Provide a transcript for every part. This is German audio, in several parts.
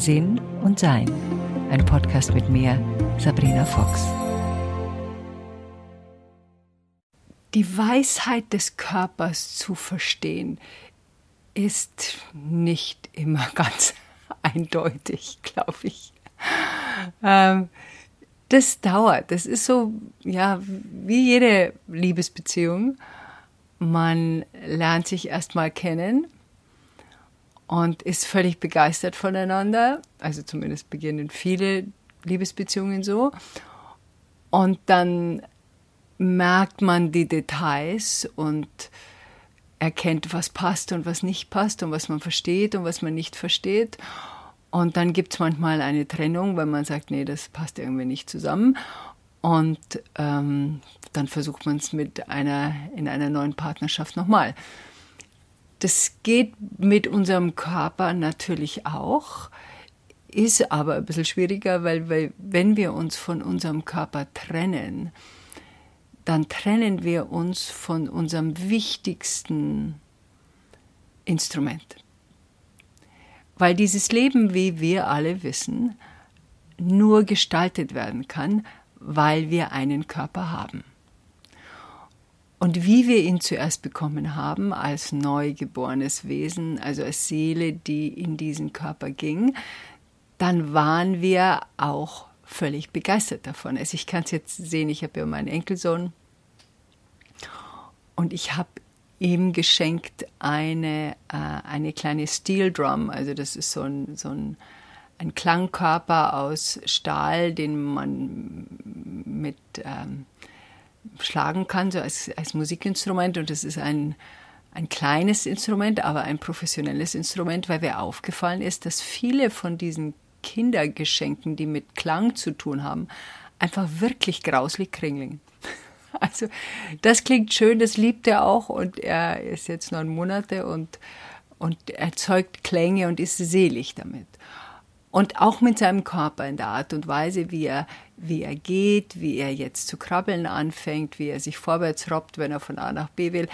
Sinn und Sein. Ein Podcast mit mir, Sabrina Fox. Die Weisheit des Körpers zu verstehen, ist nicht immer ganz eindeutig, glaube ich. Ähm, das dauert. Das ist so, ja, wie jede Liebesbeziehung. Man lernt sich erstmal kennen und ist völlig begeistert voneinander. Also zumindest beginnen viele Liebesbeziehungen so. Und dann merkt man die Details und erkennt, was passt und was nicht passt und was man versteht und was man nicht versteht. Und dann gibt es manchmal eine Trennung, weil man sagt, nee, das passt irgendwie nicht zusammen. Und ähm, dann versucht man es mit einer in einer neuen Partnerschaft nochmal. Das geht mit unserem Körper natürlich auch, ist aber ein bisschen schwieriger, weil, weil wenn wir uns von unserem Körper trennen, dann trennen wir uns von unserem wichtigsten Instrument. Weil dieses Leben, wie wir alle wissen, nur gestaltet werden kann, weil wir einen Körper haben. Und wie wir ihn zuerst bekommen haben, als neugeborenes Wesen, also als Seele, die in diesen Körper ging, dann waren wir auch völlig begeistert davon. Also ich kann es jetzt sehen, ich habe ja meinen Enkelsohn und ich habe ihm geschenkt eine, äh, eine kleine Steel Drum, also das ist so ein, so ein, ein Klangkörper aus Stahl, den man mit ähm, schlagen kann, so als, als Musikinstrument. Und das ist ein, ein kleines Instrument, aber ein professionelles Instrument, weil mir aufgefallen ist, dass viele von diesen Kindergeschenken, die mit Klang zu tun haben, einfach wirklich grauslich kringeln. Also das klingt schön, das liebt er auch und er ist jetzt neun Monate und, und erzeugt Klänge und ist selig damit. Und auch mit seinem Körper in der Art und Weise, wie er, wie er geht, wie er jetzt zu krabbeln anfängt, wie er sich vorwärts robbt, wenn er von A nach B will.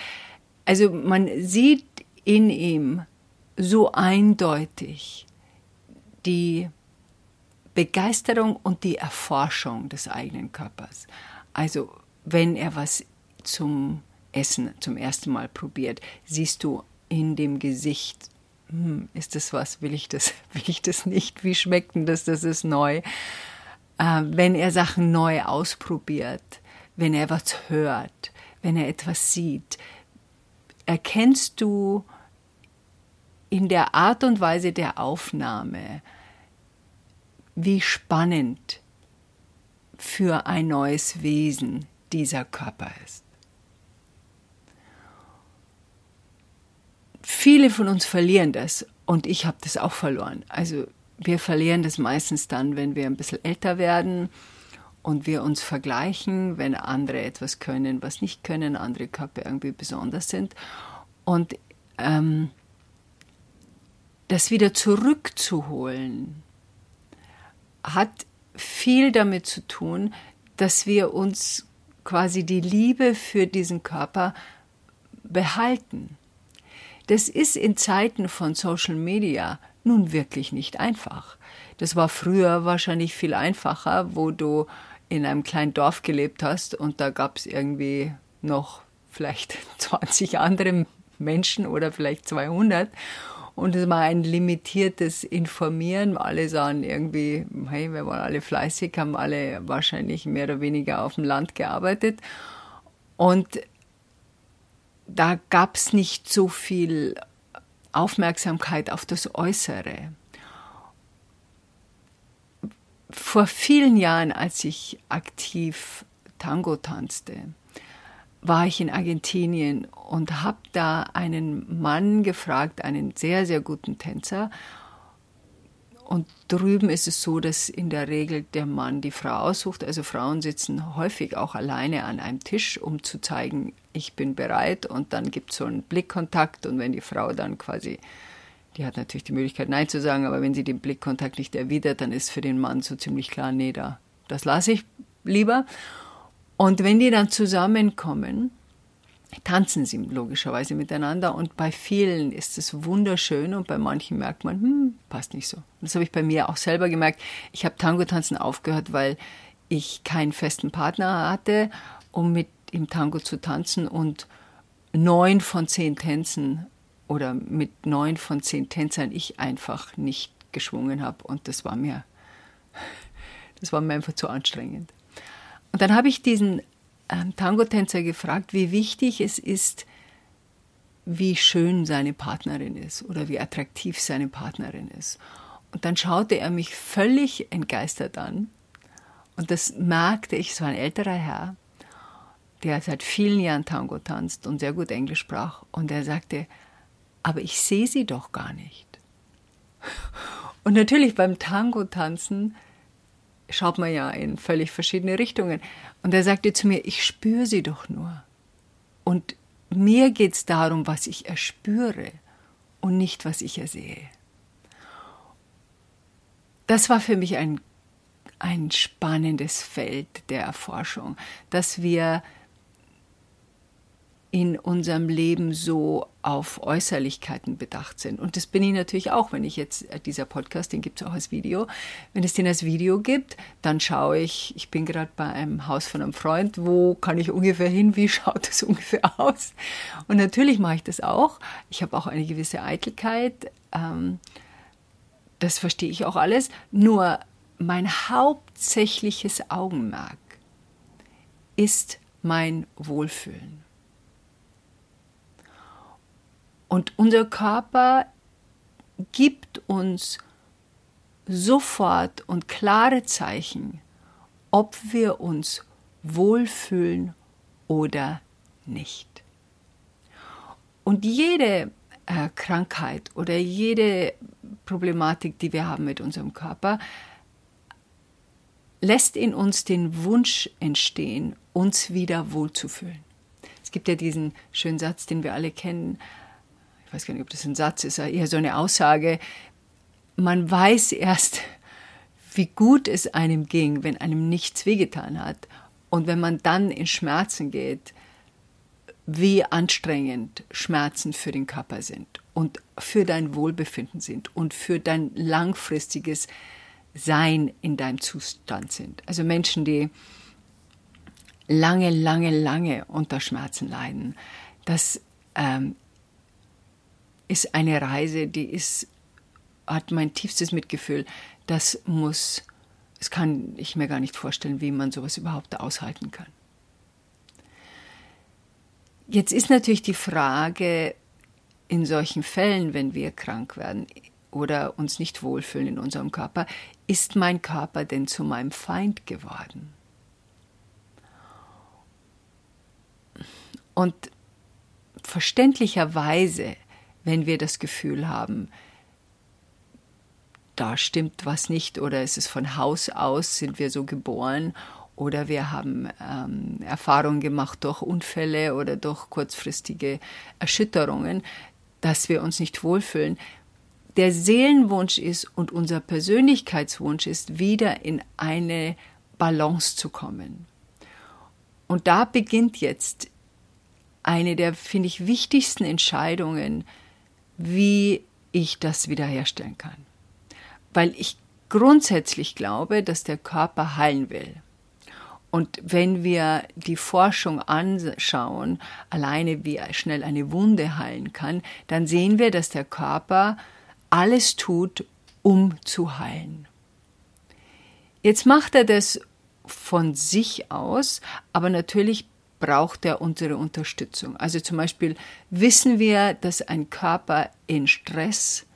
Also man sieht in ihm so eindeutig die Begeisterung und die Erforschung des eigenen Körpers. Also wenn er was zum Essen zum ersten Mal probiert, siehst du in dem Gesicht hm, ist das was, will ich das, will ich das nicht, wie schmeckt denn das, das ist neu. Äh, wenn er Sachen neu ausprobiert, wenn er was hört, wenn er etwas sieht, erkennst du in der Art und Weise der Aufnahme, wie spannend für ein neues Wesen dieser Körper ist. Viele von uns verlieren das und ich habe das auch verloren. Also wir verlieren das meistens dann, wenn wir ein bisschen älter werden und wir uns vergleichen, wenn andere etwas können, was nicht können, andere Körper irgendwie besonders sind. Und ähm, das wieder zurückzuholen, hat viel damit zu tun, dass wir uns quasi die Liebe für diesen Körper behalten. Das ist in Zeiten von Social Media nun wirklich nicht einfach. Das war früher wahrscheinlich viel einfacher, wo du in einem kleinen Dorf gelebt hast und da gab es irgendwie noch vielleicht 20 andere Menschen oder vielleicht 200 und es war ein limitiertes Informieren. Alle sahen irgendwie, hey, wir waren alle fleißig, haben alle wahrscheinlich mehr oder weniger auf dem Land gearbeitet. Und da gab es nicht so viel Aufmerksamkeit auf das Äußere. Vor vielen Jahren, als ich aktiv Tango tanzte, war ich in Argentinien und habe da einen Mann gefragt, einen sehr, sehr guten Tänzer, und drüben ist es so, dass in der Regel der Mann die Frau aussucht. Also Frauen sitzen häufig auch alleine an einem Tisch, um zu zeigen, ich bin bereit. Und dann gibt es so einen Blickkontakt. Und wenn die Frau dann quasi, die hat natürlich die Möglichkeit, Nein zu sagen, aber wenn sie den Blickkontakt nicht erwidert, dann ist für den Mann so ziemlich klar, nee, da, das lasse ich lieber. Und wenn die dann zusammenkommen, tanzen sie logischerweise miteinander und bei vielen ist es wunderschön und bei manchen merkt man, hm, passt nicht so. Das habe ich bei mir auch selber gemerkt. Ich habe Tango-Tanzen aufgehört, weil ich keinen festen Partner hatte, um mit im Tango zu tanzen und neun von zehn Tänzen oder mit neun von zehn Tänzern ich einfach nicht geschwungen habe und das war mir, das war mir einfach zu anstrengend. Und dann habe ich diesen ähm, Tango-Tänzer gefragt, wie wichtig es ist, wie schön seine Partnerin ist oder wie attraktiv seine Partnerin ist. Und dann schaute er mich völlig entgeistert an. Und das merkte ich, es war ein älterer Herr, der seit vielen Jahren Tango tanzt und sehr gut Englisch sprach. Und er sagte, aber ich sehe sie doch gar nicht. Und natürlich beim Tango tanzen schaut man ja in völlig verschiedene Richtungen. Und er sagte zu mir, ich spüre sie doch nur. Und mir geht es darum, was ich erspüre und nicht, was ich ersehe. Das war für mich ein, ein spannendes Feld der Erforschung, dass wir in unserem Leben so auf Äußerlichkeiten bedacht sind. Und das bin ich natürlich auch, wenn ich jetzt, äh, dieser Podcast, den gibt es auch als Video. Wenn es den als Video gibt, dann schaue ich, ich bin gerade bei einem Haus von einem Freund, wo kann ich ungefähr hin, wie schaut das ungefähr aus? Und natürlich mache ich das auch. Ich habe auch eine gewisse Eitelkeit. Ähm, das verstehe ich auch alles. Nur mein hauptsächliches Augenmerk ist mein Wohlfühlen. Und unser Körper gibt uns sofort und klare Zeichen, ob wir uns wohlfühlen oder nicht. Und jede äh, Krankheit oder jede Problematik, die wir haben mit unserem Körper, lässt in uns den Wunsch entstehen, uns wieder wohlzufühlen. Es gibt ja diesen schönen Satz, den wir alle kennen, weiß gar nicht, ob das ein Satz ist, eher so eine Aussage, man weiß erst, wie gut es einem ging, wenn einem nichts wehgetan hat. Und wenn man dann in Schmerzen geht, wie anstrengend Schmerzen für den Körper sind und für dein Wohlbefinden sind und für dein langfristiges Sein in deinem Zustand sind. Also Menschen, die lange, lange, lange unter Schmerzen leiden, das ähm, ist eine Reise, die ist, hat mein tiefstes Mitgefühl. Das muss, das kann ich mir gar nicht vorstellen, wie man sowas überhaupt aushalten kann. Jetzt ist natürlich die Frage, in solchen Fällen, wenn wir krank werden oder uns nicht wohlfühlen in unserem Körper, ist mein Körper denn zu meinem Feind geworden? Und verständlicherweise wenn wir das Gefühl haben, da stimmt was nicht oder ist es von Haus aus, sind wir so geboren oder wir haben ähm, Erfahrungen gemacht durch Unfälle oder durch kurzfristige Erschütterungen, dass wir uns nicht wohlfühlen. Der Seelenwunsch ist und unser Persönlichkeitswunsch ist, wieder in eine Balance zu kommen. Und da beginnt jetzt eine der, finde ich, wichtigsten Entscheidungen, wie ich das wiederherstellen kann. Weil ich grundsätzlich glaube, dass der Körper heilen will. Und wenn wir die Forschung anschauen, alleine wie schnell eine Wunde heilen kann, dann sehen wir, dass der Körper alles tut, um zu heilen. Jetzt macht er das von sich aus, aber natürlich braucht er unsere Unterstützung. Also zum Beispiel wissen wir, dass ein Körper in Stress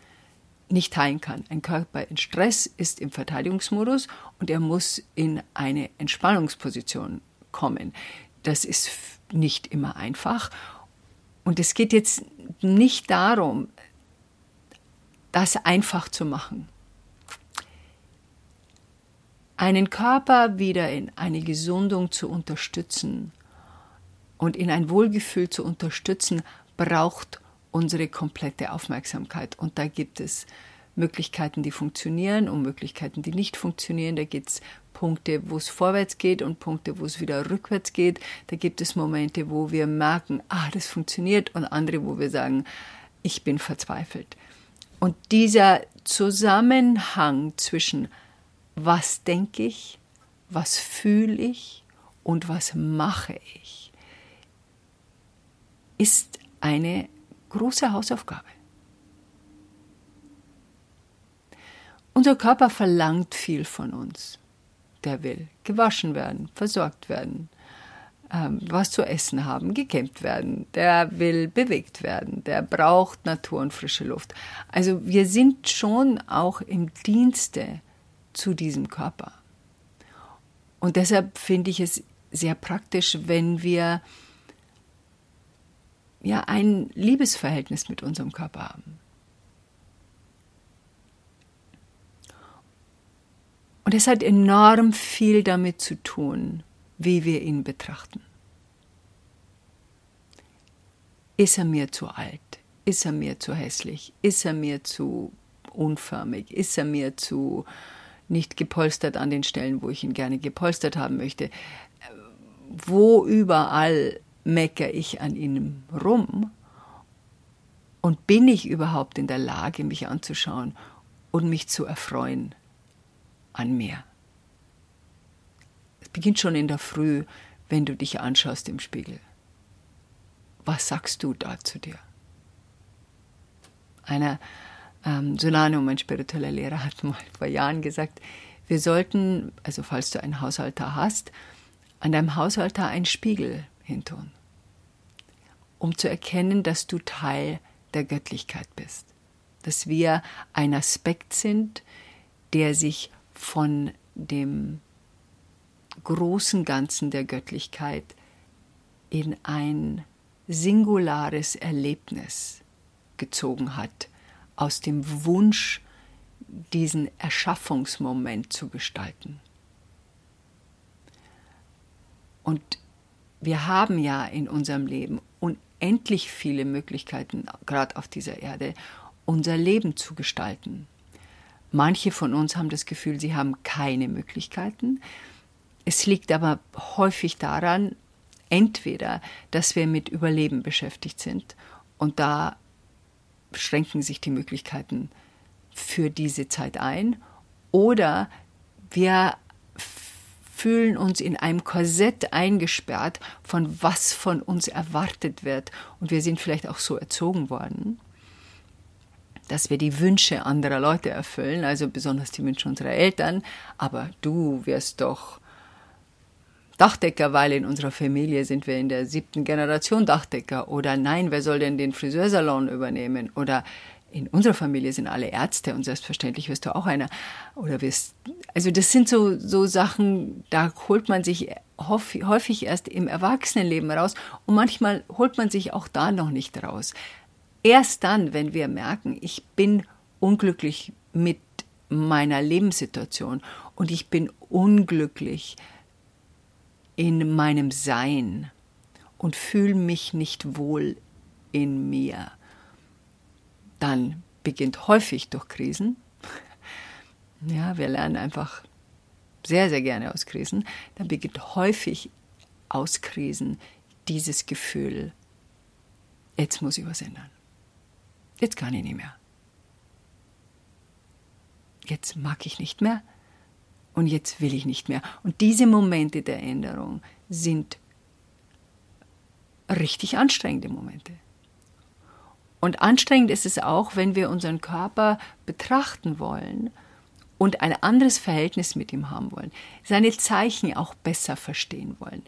nicht heilen kann. Ein Körper in Stress ist im Verteidigungsmodus und er muss in eine Entspannungsposition kommen. Das ist nicht immer einfach. Und es geht jetzt nicht darum, das einfach zu machen. Einen Körper wieder in eine Gesundung zu unterstützen, und in ein Wohlgefühl zu unterstützen, braucht unsere komplette Aufmerksamkeit. Und da gibt es Möglichkeiten, die funktionieren und Möglichkeiten, die nicht funktionieren. Da gibt es Punkte, wo es vorwärts geht und Punkte, wo es wieder rückwärts geht. Da gibt es Momente, wo wir merken, ah, das funktioniert und andere, wo wir sagen, ich bin verzweifelt. Und dieser Zusammenhang zwischen was denke ich, was fühle ich und was mache ich, ist eine große Hausaufgabe. Unser Körper verlangt viel von uns. Der will gewaschen werden, versorgt werden, ähm, was zu essen haben, gekämmt werden. Der will bewegt werden. Der braucht Natur und frische Luft. Also wir sind schon auch im Dienste zu diesem Körper. Und deshalb finde ich es sehr praktisch, wenn wir ja ein Liebesverhältnis mit unserem Körper haben. Und es hat enorm viel damit zu tun, wie wir ihn betrachten. Ist er mir zu alt? Ist er mir zu hässlich? Ist er mir zu unförmig? Ist er mir zu nicht gepolstert an den Stellen, wo ich ihn gerne gepolstert haben möchte? Wo überall meckere ich an ihm rum? Und bin ich überhaupt in der Lage, mich anzuschauen und mich zu erfreuen an mir? Es beginnt schon in der Früh, wenn du dich anschaust im Spiegel. Was sagst du da zu dir? Einer ähm, Solanum, ein spiritueller Lehrer, hat mal vor Jahren gesagt, wir sollten, also falls du einen Hausaltar hast, an deinem Hausaltar einen Spiegel hintun, um zu erkennen, dass du Teil der Göttlichkeit bist, dass wir ein Aspekt sind, der sich von dem großen Ganzen der Göttlichkeit in ein singulares Erlebnis gezogen hat, aus dem Wunsch, diesen Erschaffungsmoment zu gestalten. Und wir haben ja in unserem Leben unendlich viele Möglichkeiten, gerade auf dieser Erde, unser Leben zu gestalten. Manche von uns haben das Gefühl, sie haben keine Möglichkeiten. Es liegt aber häufig daran, entweder, dass wir mit Überleben beschäftigt sind und da schränken sich die Möglichkeiten für diese Zeit ein, oder wir fühlen uns in einem Korsett eingesperrt, von was von uns erwartet wird. Und wir sind vielleicht auch so erzogen worden, dass wir die Wünsche anderer Leute erfüllen, also besonders die Wünsche unserer Eltern. Aber du wirst doch Dachdecker, weil in unserer Familie sind wir in der siebten Generation Dachdecker. Oder nein, wer soll denn den Friseursalon übernehmen? Oder in unserer Familie sind alle Ärzte und selbstverständlich wirst du auch einer. Oder wirst, also das sind so, so Sachen, da holt man sich häufig erst im Erwachsenenleben raus und manchmal holt man sich auch da noch nicht raus. Erst dann, wenn wir merken, ich bin unglücklich mit meiner Lebenssituation und ich bin unglücklich in meinem Sein und fühle mich nicht wohl in mir, dann beginnt häufig durch Krisen. Ja, wir lernen einfach sehr, sehr gerne aus Krisen. Dann beginnt häufig aus Krisen dieses Gefühl, jetzt muss ich was ändern. Jetzt kann ich nicht mehr. Jetzt mag ich nicht mehr und jetzt will ich nicht mehr. Und diese Momente der Änderung sind richtig anstrengende Momente. Und anstrengend ist es auch, wenn wir unseren Körper betrachten wollen und ein anderes Verhältnis mit ihm haben wollen, seine Zeichen auch besser verstehen wollen,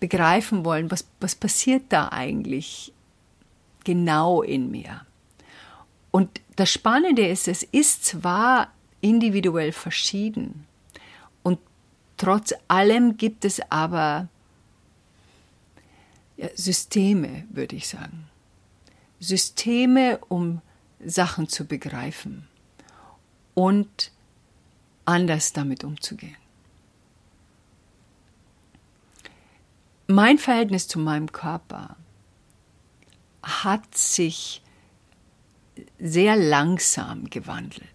begreifen wollen, was, was passiert da eigentlich genau in mir. Und das Spannende ist, es ist zwar individuell verschieden und trotz allem gibt es aber Systeme, würde ich sagen. Systeme, um Sachen zu begreifen und anders damit umzugehen. Mein Verhältnis zu meinem Körper hat sich sehr langsam gewandelt.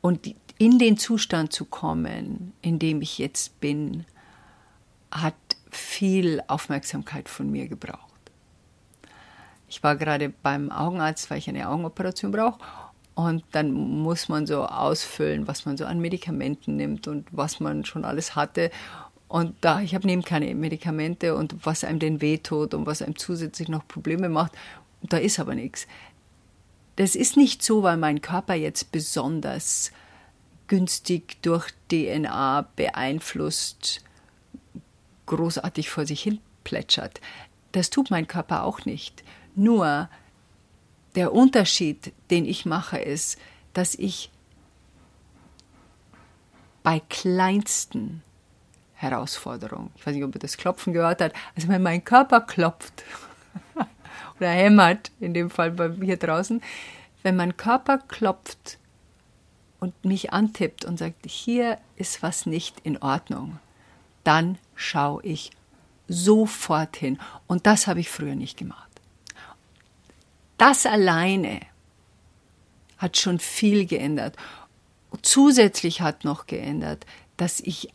Und in den Zustand zu kommen, in dem ich jetzt bin, hat viel Aufmerksamkeit von mir gebraucht. Ich war gerade beim Augenarzt, weil ich eine Augenoperation brauche. Und dann muss man so ausfüllen, was man so an Medikamenten nimmt und was man schon alles hatte. Und da, ich habe neben keine Medikamente und was einem denn wehtut und was einem zusätzlich noch Probleme macht, da ist aber nichts. Das ist nicht so, weil mein Körper jetzt besonders günstig durch DNA beeinflusst großartig vor sich hin plätschert. Das tut mein Körper auch nicht. Nur der Unterschied, den ich mache, ist, dass ich bei kleinsten Herausforderungen, ich weiß nicht, ob ihr das Klopfen gehört habt, also wenn mein Körper klopft oder hämmert, in dem Fall bei mir draußen, wenn mein Körper klopft und mich antippt und sagt, hier ist was nicht in Ordnung, dann schaue ich sofort hin. Und das habe ich früher nicht gemacht. Das alleine hat schon viel geändert. Zusätzlich hat noch geändert, dass ich,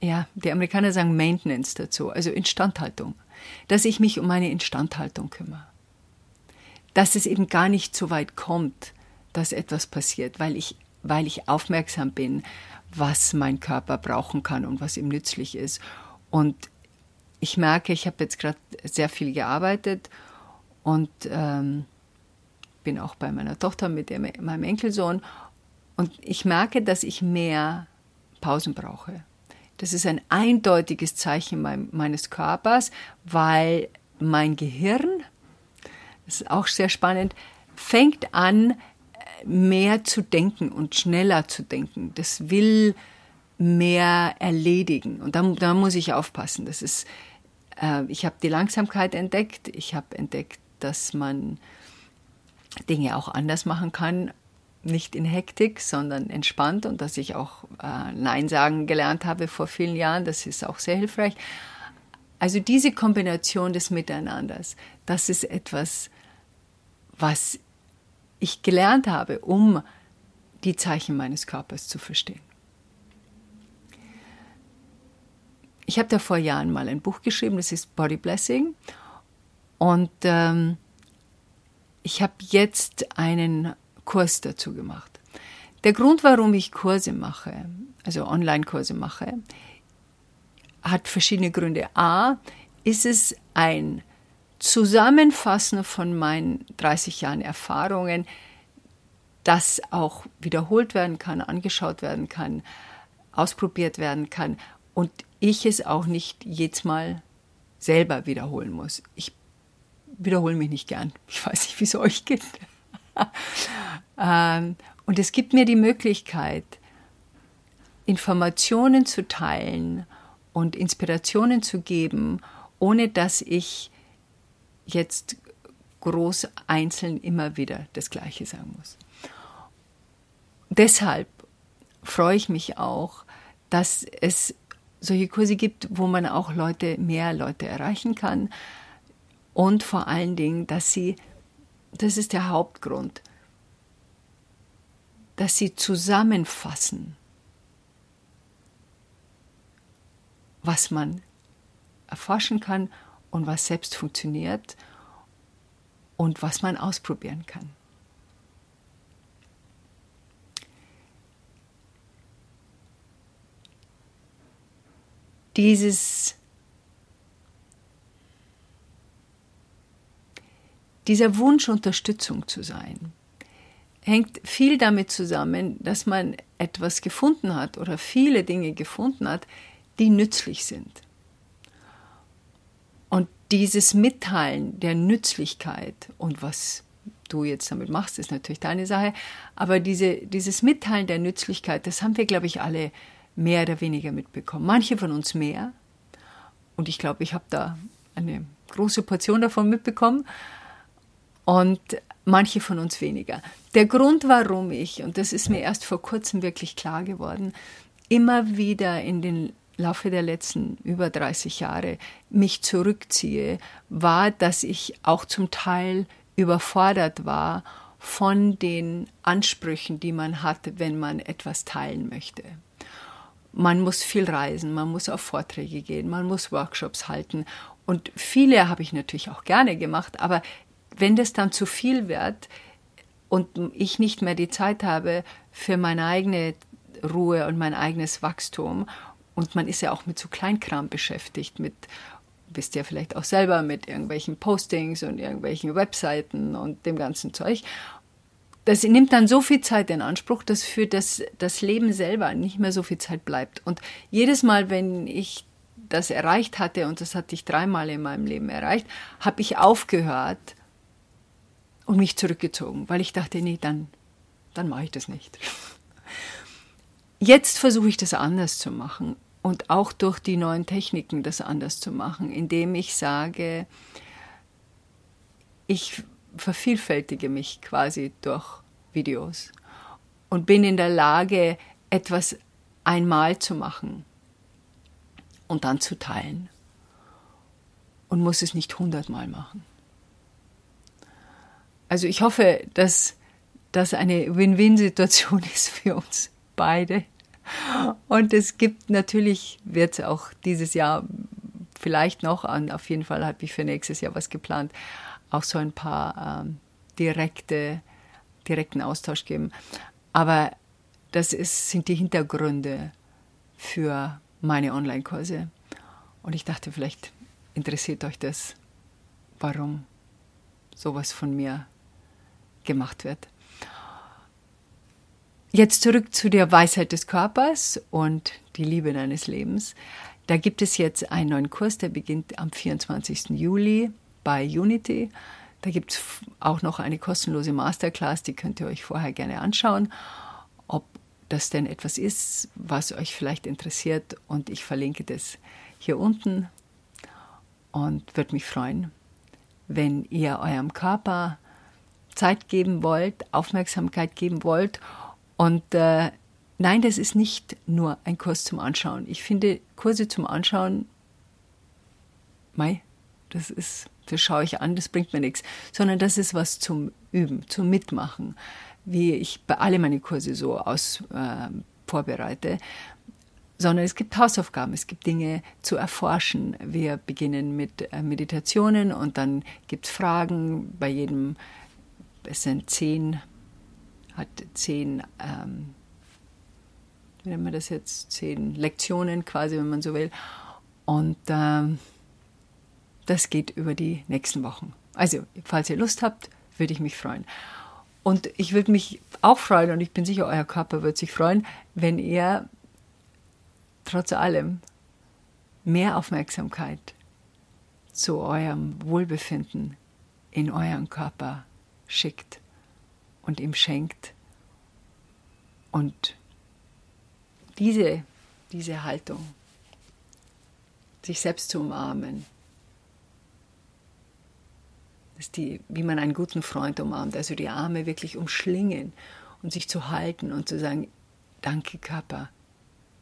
ja, die Amerikaner sagen Maintenance dazu, also Instandhaltung, dass ich mich um meine Instandhaltung kümmere. Dass es eben gar nicht so weit kommt, dass etwas passiert, weil ich, weil ich aufmerksam bin, was mein Körper brauchen kann und was ihm nützlich ist. Und ich merke, ich habe jetzt gerade sehr viel gearbeitet und ähm, bin auch bei meiner Tochter mit dem, meinem Enkelsohn. Und ich merke, dass ich mehr Pausen brauche. Das ist ein eindeutiges Zeichen mein, meines Körpers, weil mein Gehirn, das ist auch sehr spannend, fängt an, mehr zu denken und schneller zu denken. Das will mehr erledigen. Und da, da muss ich aufpassen. Das ist, äh, ich habe die Langsamkeit entdeckt. Ich habe entdeckt, dass man Dinge auch anders machen kann. Nicht in Hektik, sondern entspannt und dass ich auch äh, Nein sagen gelernt habe vor vielen Jahren. Das ist auch sehr hilfreich. Also diese Kombination des Miteinanders, das ist etwas, was ich gelernt habe, um die Zeichen meines Körpers zu verstehen. Ich habe da vor Jahren mal ein Buch geschrieben, das ist Body Blessing. Und ähm, ich habe jetzt einen Kurs dazu gemacht. Der Grund, warum ich Kurse mache, also Online-Kurse mache, hat verschiedene Gründe. A, ist es ein Zusammenfassen von meinen 30 Jahren Erfahrungen, das auch wiederholt werden kann, angeschaut werden kann, ausprobiert werden kann und ich es auch nicht jedes Mal selber wiederholen muss. Ich wiederhole mich nicht gern. Ich weiß nicht, wie es euch geht. Ähm, und es gibt mir die Möglichkeit, Informationen zu teilen und Inspirationen zu geben, ohne dass ich jetzt groß einzeln immer wieder das Gleiche sagen muss. Deshalb freue ich mich auch, dass es solche Kurse gibt, wo man auch Leute, mehr Leute erreichen kann und vor allen Dingen, dass sie, das ist der Hauptgrund, dass sie zusammenfassen, was man erforschen kann und was selbst funktioniert und was man ausprobieren kann. Dieses dieser Wunsch, Unterstützung zu sein, hängt viel damit zusammen, dass man etwas gefunden hat oder viele Dinge gefunden hat, die nützlich sind. Und dieses Mitteilen der Nützlichkeit und was du jetzt damit machst, ist natürlich deine Sache, aber diese, dieses Mitteilen der Nützlichkeit, das haben wir, glaube ich, alle mehr oder weniger mitbekommen. Manche von uns mehr und ich glaube, ich habe da eine große Portion davon mitbekommen und manche von uns weniger. Der Grund, warum ich, und das ist mir erst vor kurzem wirklich klar geworden, immer wieder in den Laufe der letzten über 30 Jahre mich zurückziehe, war, dass ich auch zum Teil überfordert war von den Ansprüchen, die man hat, wenn man etwas teilen möchte. Man muss viel reisen, man muss auf Vorträge gehen, man muss Workshops halten. Und viele habe ich natürlich auch gerne gemacht, aber wenn das dann zu viel wird und ich nicht mehr die Zeit habe für meine eigene Ruhe und mein eigenes Wachstum und man ist ja auch mit so Kleinkram beschäftigt, mit wisst ihr vielleicht auch selber mit irgendwelchen Postings und irgendwelchen Webseiten und dem ganzen Zeug. Das nimmt dann so viel Zeit in Anspruch, dass für das, das Leben selber nicht mehr so viel Zeit bleibt. Und jedes Mal, wenn ich das erreicht hatte, und das hatte ich dreimal in meinem Leben erreicht, habe ich aufgehört und mich zurückgezogen, weil ich dachte, nee, dann, dann mache ich das nicht. Jetzt versuche ich das anders zu machen und auch durch die neuen Techniken das anders zu machen, indem ich sage, ich vervielfältige mich quasi durch Videos und bin in der Lage, etwas einmal zu machen und dann zu teilen und muss es nicht hundertmal machen. Also ich hoffe, dass das eine Win-Win-Situation ist für uns beide und es gibt natürlich, wird es auch dieses Jahr vielleicht noch, und auf jeden Fall habe ich für nächstes Jahr was geplant, auch so ein paar ähm, direkte, direkten Austausch geben. Aber das ist, sind die Hintergründe für meine Online-Kurse. Und ich dachte, vielleicht interessiert euch das, warum sowas von mir gemacht wird. Jetzt zurück zu der Weisheit des Körpers und die Liebe deines Lebens. Da gibt es jetzt einen neuen Kurs, der beginnt am 24. Juli bei Unity. Da gibt es auch noch eine kostenlose Masterclass, die könnt ihr euch vorher gerne anschauen, ob das denn etwas ist, was euch vielleicht interessiert. Und ich verlinke das hier unten und würde mich freuen, wenn ihr eurem Körper Zeit geben wollt, Aufmerksamkeit geben wollt und äh, nein, das ist nicht nur ein Kurs zum Anschauen. Ich finde Kurse zum Anschauen, mei, das ist, das schaue ich an, das bringt mir nichts, sondern das ist was zum Üben, zum Mitmachen, wie ich bei alle meine Kurse so aus äh, vorbereite. Sondern es gibt Hausaufgaben, es gibt Dinge zu erforschen. Wir beginnen mit äh, Meditationen und dann gibt es Fragen. Bei jedem, es sind zehn hat zehn, ähm, wie nennt man das jetzt, zehn Lektionen quasi, wenn man so will. Und ähm, das geht über die nächsten Wochen. Also, falls ihr Lust habt, würde ich mich freuen. Und ich würde mich auch freuen, und ich bin sicher, euer Körper wird sich freuen, wenn ihr trotz allem mehr Aufmerksamkeit zu eurem Wohlbefinden in euren Körper schickt und ihm schenkt. Und diese, diese Haltung, sich selbst zu umarmen, ist die, wie man einen guten Freund umarmt, also die Arme wirklich umschlingen und sich zu halten und zu sagen, danke Körper,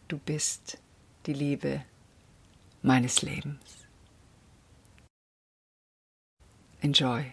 du bist die Liebe meines Lebens. Enjoy